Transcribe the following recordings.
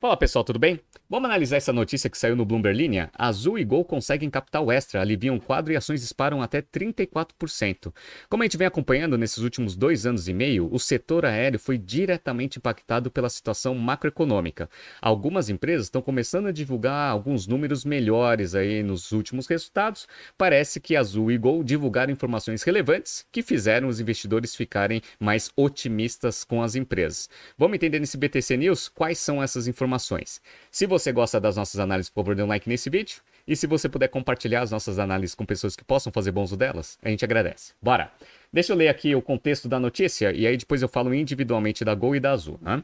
Fala pessoal, tudo bem? Vamos analisar essa notícia que saiu no Bloomberg Linha? Azul e Gol conseguem capital extra, aliviam quadro e ações disparam até 34%. Como a gente vem acompanhando nesses últimos dois anos e meio, o setor aéreo foi diretamente impactado pela situação macroeconômica. Algumas empresas estão começando a divulgar alguns números melhores aí nos últimos resultados. Parece que Azul e Gol divulgaram informações relevantes que fizeram os investidores ficarem mais otimistas com as empresas. Vamos entender nesse BTC News quais são essas informações. Se você gosta das nossas análises, por favor, dê um like nesse vídeo. E se você puder compartilhar as nossas análises com pessoas que possam fazer bom uso delas, a gente agradece. Bora! Deixa eu ler aqui o contexto da notícia e aí depois eu falo individualmente da Gol e da Azul. Né?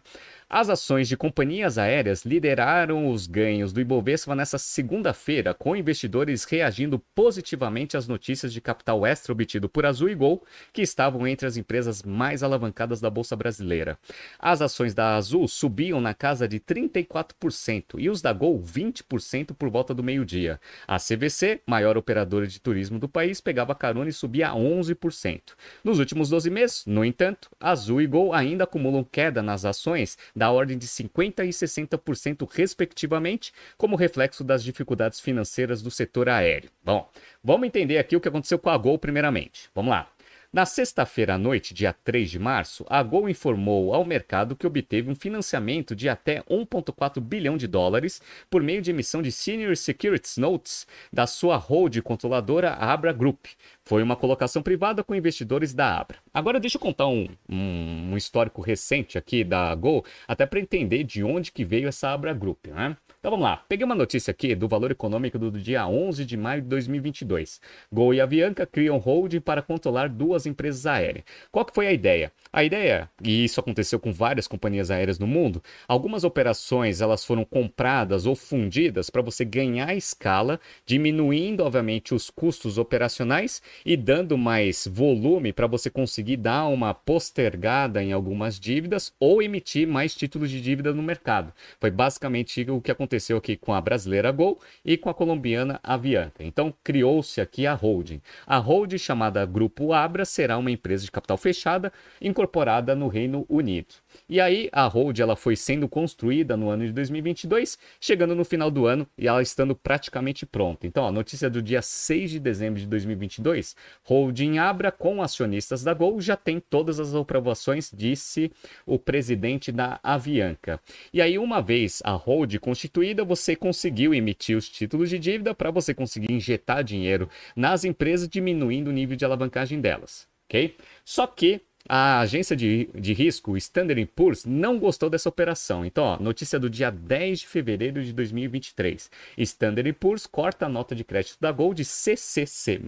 As ações de companhias aéreas lideraram os ganhos do Ibovespa nesta segunda-feira, com investidores reagindo positivamente às notícias de capital extra obtido por Azul e Gol, que estavam entre as empresas mais alavancadas da Bolsa Brasileira. As ações da Azul subiam na casa de 34% e os da Gol 20% por volta do meio-dia. A CVC, maior operadora de turismo do país, pegava carona e subia 11%. Nos últimos 12 meses, no entanto, Azul e Gol ainda acumulam queda nas ações da ordem de 50% e 60%, respectivamente, como reflexo das dificuldades financeiras do setor aéreo. Bom, vamos entender aqui o que aconteceu com a Gol, primeiramente. Vamos lá. Na sexta-feira à noite, dia 3 de março, a Gol informou ao mercado que obteve um financiamento de até 1,4 bilhão de dólares por meio de emissão de Senior Securities Notes da sua hold controladora Abra Group. Foi uma colocação privada com investidores da Abra. Agora deixa eu contar um, um, um histórico recente aqui da Gol, até para entender de onde que veio essa Abra Group, né? Então vamos lá. Peguei uma notícia aqui do valor econômico do dia 11 de maio de 2022. Gol e Avianca criam holding para controlar duas empresas aéreas. Qual que foi a ideia? A ideia, e isso aconteceu com várias companhias aéreas no mundo, algumas operações elas foram compradas ou fundidas para você ganhar escala, diminuindo obviamente os custos operacionais e dando mais volume para você conseguir dar uma postergada em algumas dívidas ou emitir mais títulos de dívida no mercado. Foi basicamente o que aconteceu aconteceu aqui com a brasileira Gol e com a colombiana Avianca. Então, criou-se aqui a holding. A holding, chamada Grupo Abra, será uma empresa de capital fechada incorporada no Reino Unido. E aí, a hold ela foi sendo construída no ano de 2022, chegando no final do ano e ela estando praticamente pronta. Então, a notícia do dia 6 de dezembro de 2022, holding Abra com acionistas da Gol já tem todas as aprovações, disse o presidente da Avianca. E aí, uma vez a hold constituída, você conseguiu emitir os títulos de dívida para você conseguir injetar dinheiro nas empresas, diminuindo o nível de alavancagem delas. Ok? Só que a agência de, de risco Standard Poor's não gostou dessa operação. Então, ó, notícia do dia 10 de fevereiro de 2023. Standard Poor's corta a nota de crédito da Gol de CCC+,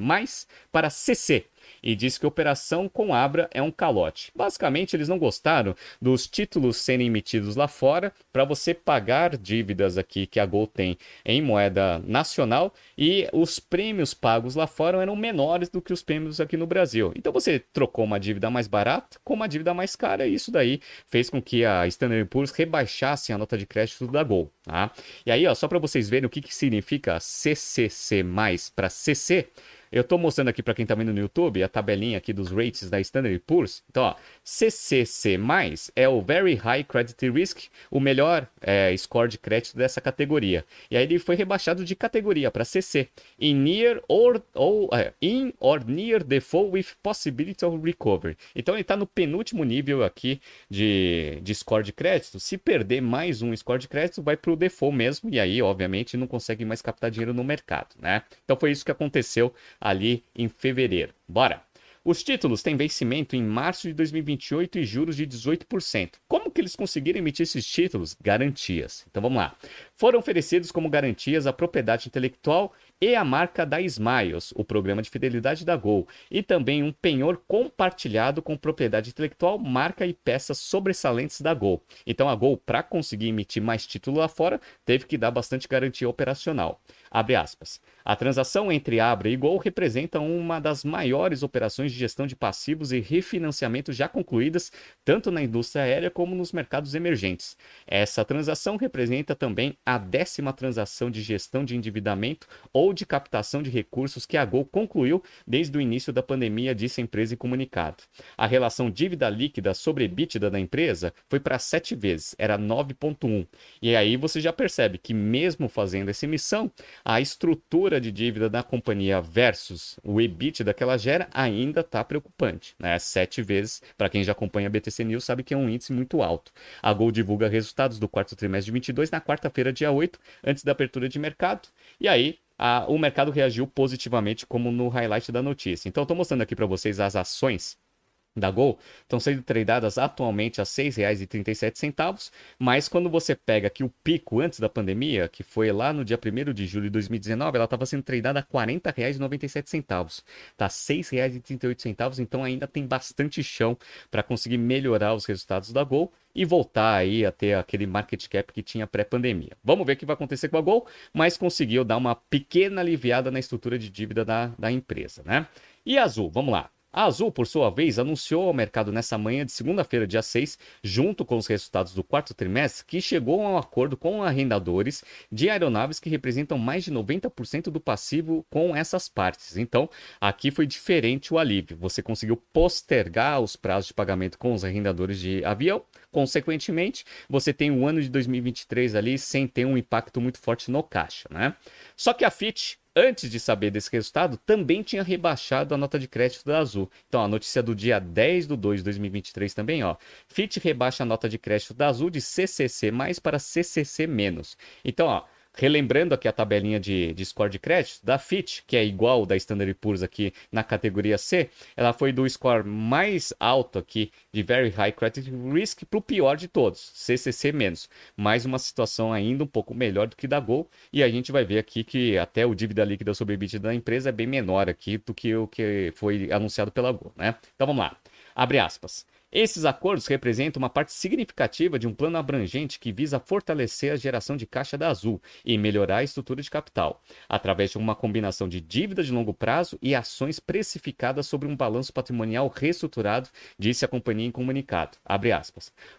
para CC, e diz que operação com Abra é um calote. Basicamente, eles não gostaram dos títulos serem emitidos lá fora para você pagar dívidas aqui que a Gol tem em moeda nacional e os prêmios pagos lá fora eram menores do que os prêmios aqui no Brasil. Então você trocou uma dívida mais barata com uma dívida mais cara e isso daí fez com que a Standard Poor's rebaixasse a nota de crédito da Gol. Tá? E aí, ó, só para vocês verem o que, que significa CCC para CC, eu estou mostrando aqui para quem está vendo no YouTube a tabelinha aqui dos rates da Standard Poor's. Então, ó, CCC+, é o Very High Credit Risk, o melhor é, score de crédito dessa categoria. E aí ele foi rebaixado de categoria para CC. In near or, or, é, in or near default with possibility of recovery. Então ele está no penúltimo nível aqui de, de score de crédito. Se perder mais um score de crédito, vai para o default mesmo. E aí, obviamente, não consegue mais captar dinheiro no mercado, né? Então foi isso que aconteceu ali em fevereiro. Bora! Os títulos têm vencimento em março de 2028 e juros de 18%. Como que eles conseguiram emitir esses títulos? Garantias. Então vamos lá. Foram oferecidos como garantias a propriedade intelectual e a marca da Smiles, o programa de fidelidade da Gol, e também um penhor compartilhado com propriedade intelectual, marca e peças sobressalentes da Gol. Então a Gol, para conseguir emitir mais título lá fora, teve que dar bastante garantia operacional. A transação entre Abra e Gol representa uma das maiores operações de gestão de passivos e refinanciamento já concluídas tanto na indústria aérea como nos mercados emergentes. Essa transação representa também a décima transação de gestão de endividamento ou de captação de recursos que a Gol concluiu desde o início da pandemia, disse a empresa em comunicado. A relação dívida líquida sobre EBITDA da empresa foi para sete vezes, era 9,1. E aí você já percebe que, mesmo fazendo essa emissão, a estrutura de dívida da companhia versus o EBITDA que ela gera ainda está preocupante. Né? Sete vezes, para quem já acompanha a BTC News, sabe que é um índice muito alto. A Gol divulga resultados do quarto trimestre de 22 na quarta-feira, dia 8, antes da abertura de mercado. E aí, a, o mercado reagiu positivamente, como no highlight da notícia. Então, estou mostrando aqui para vocês as ações da Gol estão sendo tradeadas atualmente a R$ 6,37, mas quando você pega aqui o pico antes da pandemia, que foi lá no dia 1 de julho de 2019, ela estava sendo tradeada a R$ 40,97. Tá R$ 6,38, então ainda tem bastante chão para conseguir melhorar os resultados da Gol e voltar aí a ter aquele market cap que tinha pré-pandemia. Vamos ver o que vai acontecer com a Gol, mas conseguiu dar uma pequena aliviada na estrutura de dívida da, da empresa, né? E Azul, vamos lá. A Azul, por sua vez, anunciou ao mercado nessa manhã de segunda-feira, dia 6, junto com os resultados do quarto trimestre, que chegou a um acordo com arrendadores de aeronaves que representam mais de 90% do passivo com essas partes. Então, aqui foi diferente o alívio. Você conseguiu postergar os prazos de pagamento com os arrendadores de avião. Consequentemente, você tem o ano de 2023 ali sem ter um impacto muito forte no caixa, né? Só que a FIT antes de saber desse resultado, também tinha rebaixado a nota de crédito da Azul. Então, a notícia do dia 10 de 2 de 2023 também, ó. Fitch rebaixa a nota de crédito da Azul de CCC mais para CCC menos. Então, ó, Relembrando aqui a tabelinha de, de score de crédito da Fitch, que é igual da Standard Poor's aqui na categoria C, ela foi do score mais alto aqui de Very High Credit Risk para o pior de todos, CCC menos. Mais uma situação ainda um pouco melhor do que da Gol, e a gente vai ver aqui que até o dívida líquida sobre EBITDA da empresa é bem menor aqui do que o que foi anunciado pela Gol, né? Então vamos lá. Abre aspas. Esses acordos representam uma parte significativa de um plano abrangente que visa fortalecer a geração de caixa da Azul e melhorar a estrutura de capital, através de uma combinação de dívida de longo prazo e ações precificadas sobre um balanço patrimonial reestruturado, disse a companhia em comunicado.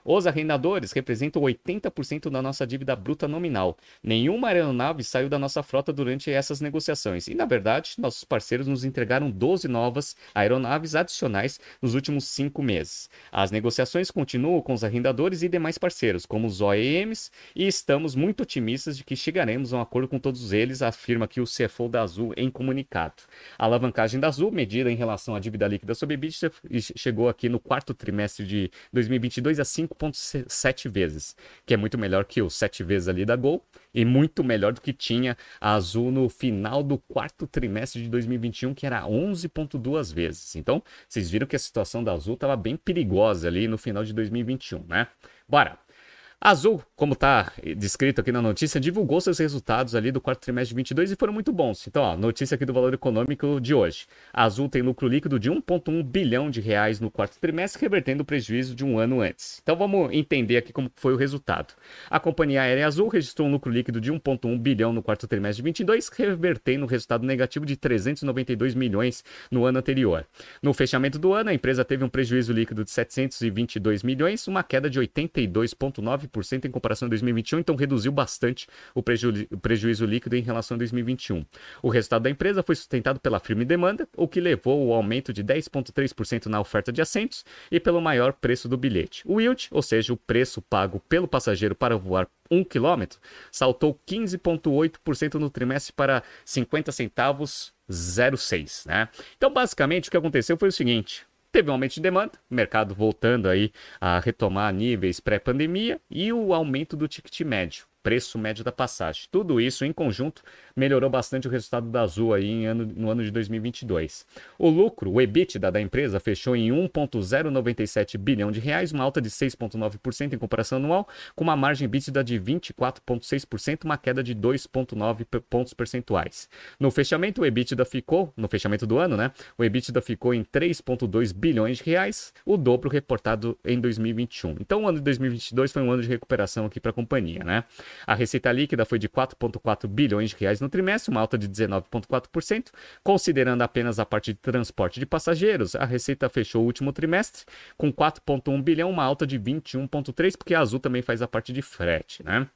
Os arrendadores representam 80% da nossa dívida bruta nominal. Nenhuma aeronave saiu da nossa frota durante essas negociações e, na verdade, nossos parceiros nos entregaram 12 novas aeronaves adicionais nos últimos cinco meses. As negociações continuam com os arrendadores e demais parceiros, como os OEMs, e estamos muito otimistas de que chegaremos a um acordo com todos eles, afirma aqui o CFO da Azul em comunicado. A alavancagem da Azul, medida em relação à dívida líquida sobre EBITDA, chegou aqui no quarto trimestre de 2022 a 5,7 vezes, que é muito melhor que os 7 vezes ali da Gol e muito melhor do que tinha a Azul no final do quarto trimestre de 2021, que era 11,2 vezes. Então, vocês viram que a situação da Azul estava bem perigosa ali no final de 2021, né? Bora! Azul, como está descrito aqui na notícia, divulgou seus resultados ali do quarto trimestre de 22 e foram muito bons. Então, ó, notícia aqui do valor econômico de hoje. A Azul tem lucro líquido de 1,1 bilhão de reais no quarto trimestre, revertendo o prejuízo de um ano antes. Então, vamos entender aqui como foi o resultado. A companhia aérea Azul registrou um lucro líquido de 1,1 bilhão no quarto trimestre de 22, revertendo o resultado negativo de 392 milhões no ano anterior. No fechamento do ano, a empresa teve um prejuízo líquido de 722 milhões, uma queda de 82,9 9% em comparação a 2021, então reduziu bastante o, preju o prejuízo líquido em relação a 2021. O resultado da empresa foi sustentado pela firme demanda, o que levou ao aumento de 10,3% na oferta de assentos e pelo maior preço do bilhete. O yield, ou seja, o preço pago pelo passageiro para voar 1 km, saltou 15,8% no trimestre para 50 centavos 0,6, né? Então, basicamente, o que aconteceu foi o seguinte: Teve um aumento de demanda, mercado voltando aí a retomar níveis pré-pandemia e o aumento do ticket médio preço médio da passagem. Tudo isso em conjunto melhorou bastante o resultado da Azul aí ano, no ano de 2022. O lucro, o EBITDA da empresa fechou em 1.097 bilhão de reais, uma alta de 6.9% em comparação anual, com uma margem EBITDA de 24.6%, uma queda de 2.9 pontos percentuais. No fechamento, o EBITDA ficou, no fechamento do ano, né? O EBITDA ficou em 3.2 bilhões de reais, o dobro reportado em 2021. Então, o ano de 2022 foi um ano de recuperação aqui para a companhia, né? A receita líquida foi de 4,4 bilhões de reais no trimestre, uma alta de 19,4%. Considerando apenas a parte de transporte de passageiros, a receita fechou o último trimestre com 4,1 bilhão, uma alta de 21,3%, porque a Azul também faz a parte de frete, né?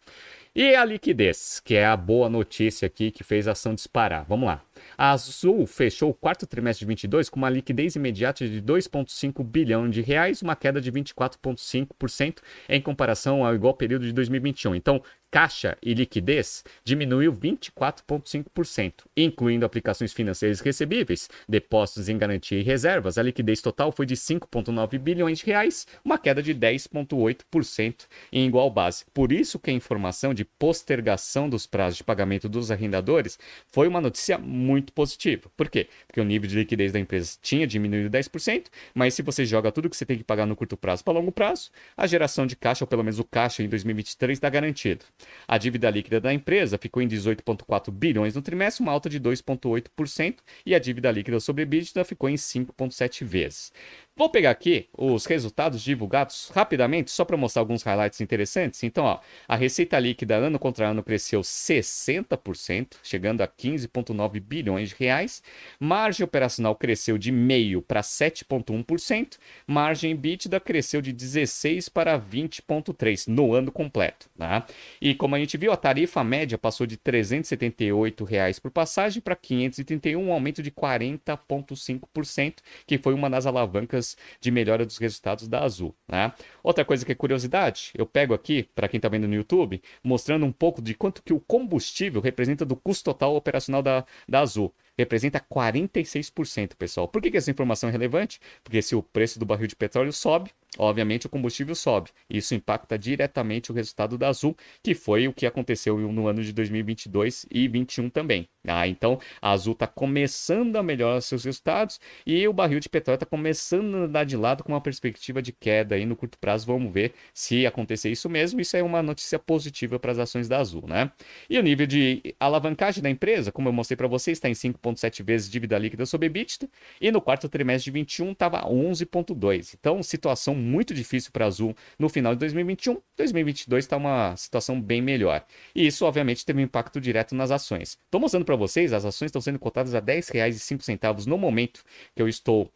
E a liquidez, que é a boa notícia aqui que fez a ação disparar. Vamos lá. A Azul fechou o quarto trimestre de 22 com uma liquidez imediata de 2,5 bilhão de reais, uma queda de 24,5% em comparação ao igual período de 2021. Então, caixa e liquidez diminuiu 24,5%, incluindo aplicações financeiras recebíveis, depósitos em garantia e reservas. A liquidez total foi de 5,9 bilhões de reais, uma queda de 10,8% em igual base. Por isso que a informação de postergação dos prazos de pagamento dos arrendadores foi uma notícia muito positiva. Por quê? Porque o nível de liquidez da empresa tinha diminuído 10%, mas se você joga tudo que você tem que pagar no curto prazo para longo prazo, a geração de caixa, ou pelo menos o caixa em 2023, está garantido. A dívida líquida da empresa ficou em 18,4 bilhões no trimestre, uma alta de 2,8%, e a dívida líquida sobre EBITDA ficou em 5,7 vezes. Vou pegar aqui os resultados divulgados rapidamente, só para mostrar alguns highlights interessantes. Então, ó, a receita líquida ano contra ano cresceu 60%, chegando a 15,9 bilhões de reais. Margem operacional cresceu de meio para 7,1%. Margem EBITDA cresceu de 16 para 20,3 no ano completo. Tá? E como a gente viu, a tarifa média passou de 378 reais por passagem para 531, um aumento de 40,5%, que foi uma das alavancas de melhora dos resultados da Azul. Né? Outra coisa que é curiosidade, eu pego aqui, para quem está vendo no YouTube, mostrando um pouco de quanto que o combustível representa do custo total operacional da, da Azul representa 46%, pessoal. Por que, que essa informação é relevante? Porque se o preço do barril de petróleo sobe, obviamente o combustível sobe. Isso impacta diretamente o resultado da Azul, que foi o que aconteceu no ano de 2022 e 2021 também. Ah, então a Azul está começando a melhorar seus resultados e o barril de petróleo está começando a andar de lado com uma perspectiva de queda aí no curto prazo. Vamos ver se acontecer isso mesmo. Isso é uma notícia positiva para as ações da Azul, né? E o nível de alavancagem da empresa, como eu mostrei para vocês, está em 5,7 vezes dívida líquida sobre EBITDA e no quarto trimestre de 21 estava 11,2. Então, situação muito difícil para a Azul no final de 2021. 2022 está uma situação bem melhor. E isso, obviamente, teve um impacto direto nas ações. Estou mostrando para vocês, as ações estão sendo cotadas a R$ 10,05 no momento que eu estou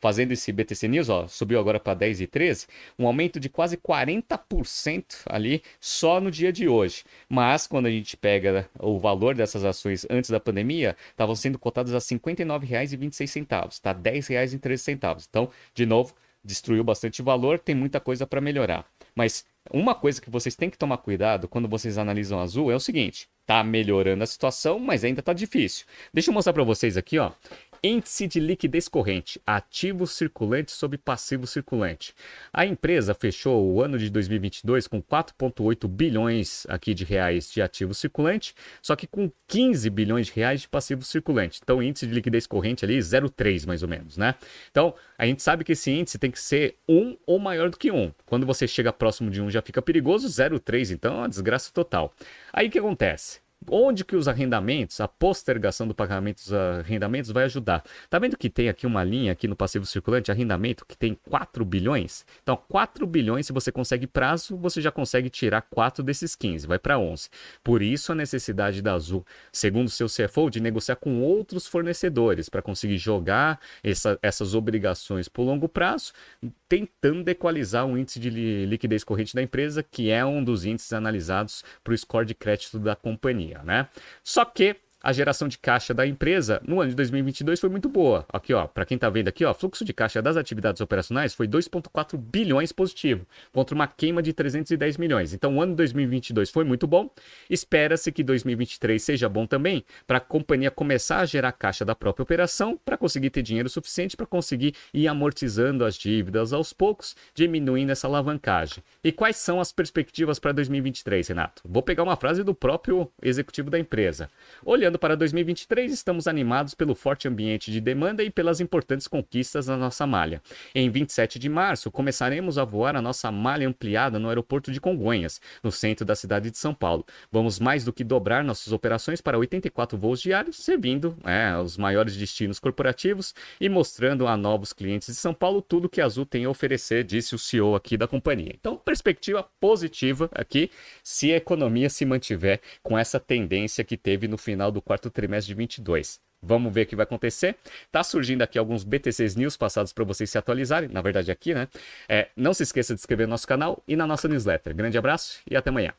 fazendo esse BTC News, ó, subiu agora para 10 e 13, um aumento de quase 40% ali só no dia de hoje. Mas quando a gente pega o valor dessas ações antes da pandemia, estavam sendo cotadas a R$ 59,26, tá? R$ 10,13. Então, de novo, destruiu bastante valor, tem muita coisa para melhorar. Mas uma coisa que vocês têm que tomar cuidado quando vocês analisam azul é o seguinte: tá melhorando a situação, mas ainda tá difícil. Deixa eu mostrar para vocês aqui, ó. Índice de liquidez corrente, ativo circulante sobre passivo circulante. A empresa fechou o ano de 2022 com 4,8 bilhões aqui de reais de ativo circulante, só que com 15 bilhões de reais de passivo circulante. Então, índice de liquidez corrente ali 0,3 mais ou menos, né? Então, a gente sabe que esse índice tem que ser 1 ou maior do que 1. Quando você chega próximo de 1 já fica perigoso, 0,3 então é uma desgraça total. Aí o que acontece? Onde que os arrendamentos, a postergação do pagamento dos arrendamentos vai ajudar. Tá vendo que tem aqui uma linha aqui no passivo circulante, arrendamento, que tem 4 bilhões? Então, 4 bilhões, se você consegue prazo, você já consegue tirar 4 desses 15, vai para 11. Por isso a necessidade da Azul, segundo seu CFO, de negociar com outros fornecedores para conseguir jogar essa, essas obrigações por longo prazo, tentando equalizar o índice de liquidez corrente da empresa, que é um dos índices analisados para o score de crédito da companhia né? Só que a geração de caixa da empresa no ano de 2022 foi muito boa. Aqui, ó, para quem está vendo aqui, ó, fluxo de caixa das atividades operacionais foi 2.4 bilhões positivo, contra uma queima de 310 milhões. Então, o ano de 2022 foi muito bom. Espera-se que 2023 seja bom também, para a companhia começar a gerar caixa da própria operação, para conseguir ter dinheiro suficiente para conseguir ir amortizando as dívidas aos poucos, diminuindo essa alavancagem. E quais são as perspectivas para 2023, Renato? Vou pegar uma frase do próprio executivo da empresa. Olhando Olhando para 2023, estamos animados pelo forte ambiente de demanda e pelas importantes conquistas na nossa malha. Em 27 de março, começaremos a voar a nossa malha ampliada no aeroporto de Congonhas, no centro da cidade de São Paulo. Vamos mais do que dobrar nossas operações para 84 voos diários, servindo é, os maiores destinos corporativos e mostrando a novos clientes de São Paulo tudo que a Azul tem a oferecer, disse o CEO aqui da companhia. Então, perspectiva positiva aqui, se a economia se mantiver com essa tendência que teve no final do quarto trimestre de 22. Vamos ver o que vai acontecer. Tá surgindo aqui alguns BTCs News passados para vocês se atualizarem. Na verdade, aqui, né? É, não se esqueça de inscrever no nosso canal e na nossa newsletter. Grande abraço e até amanhã.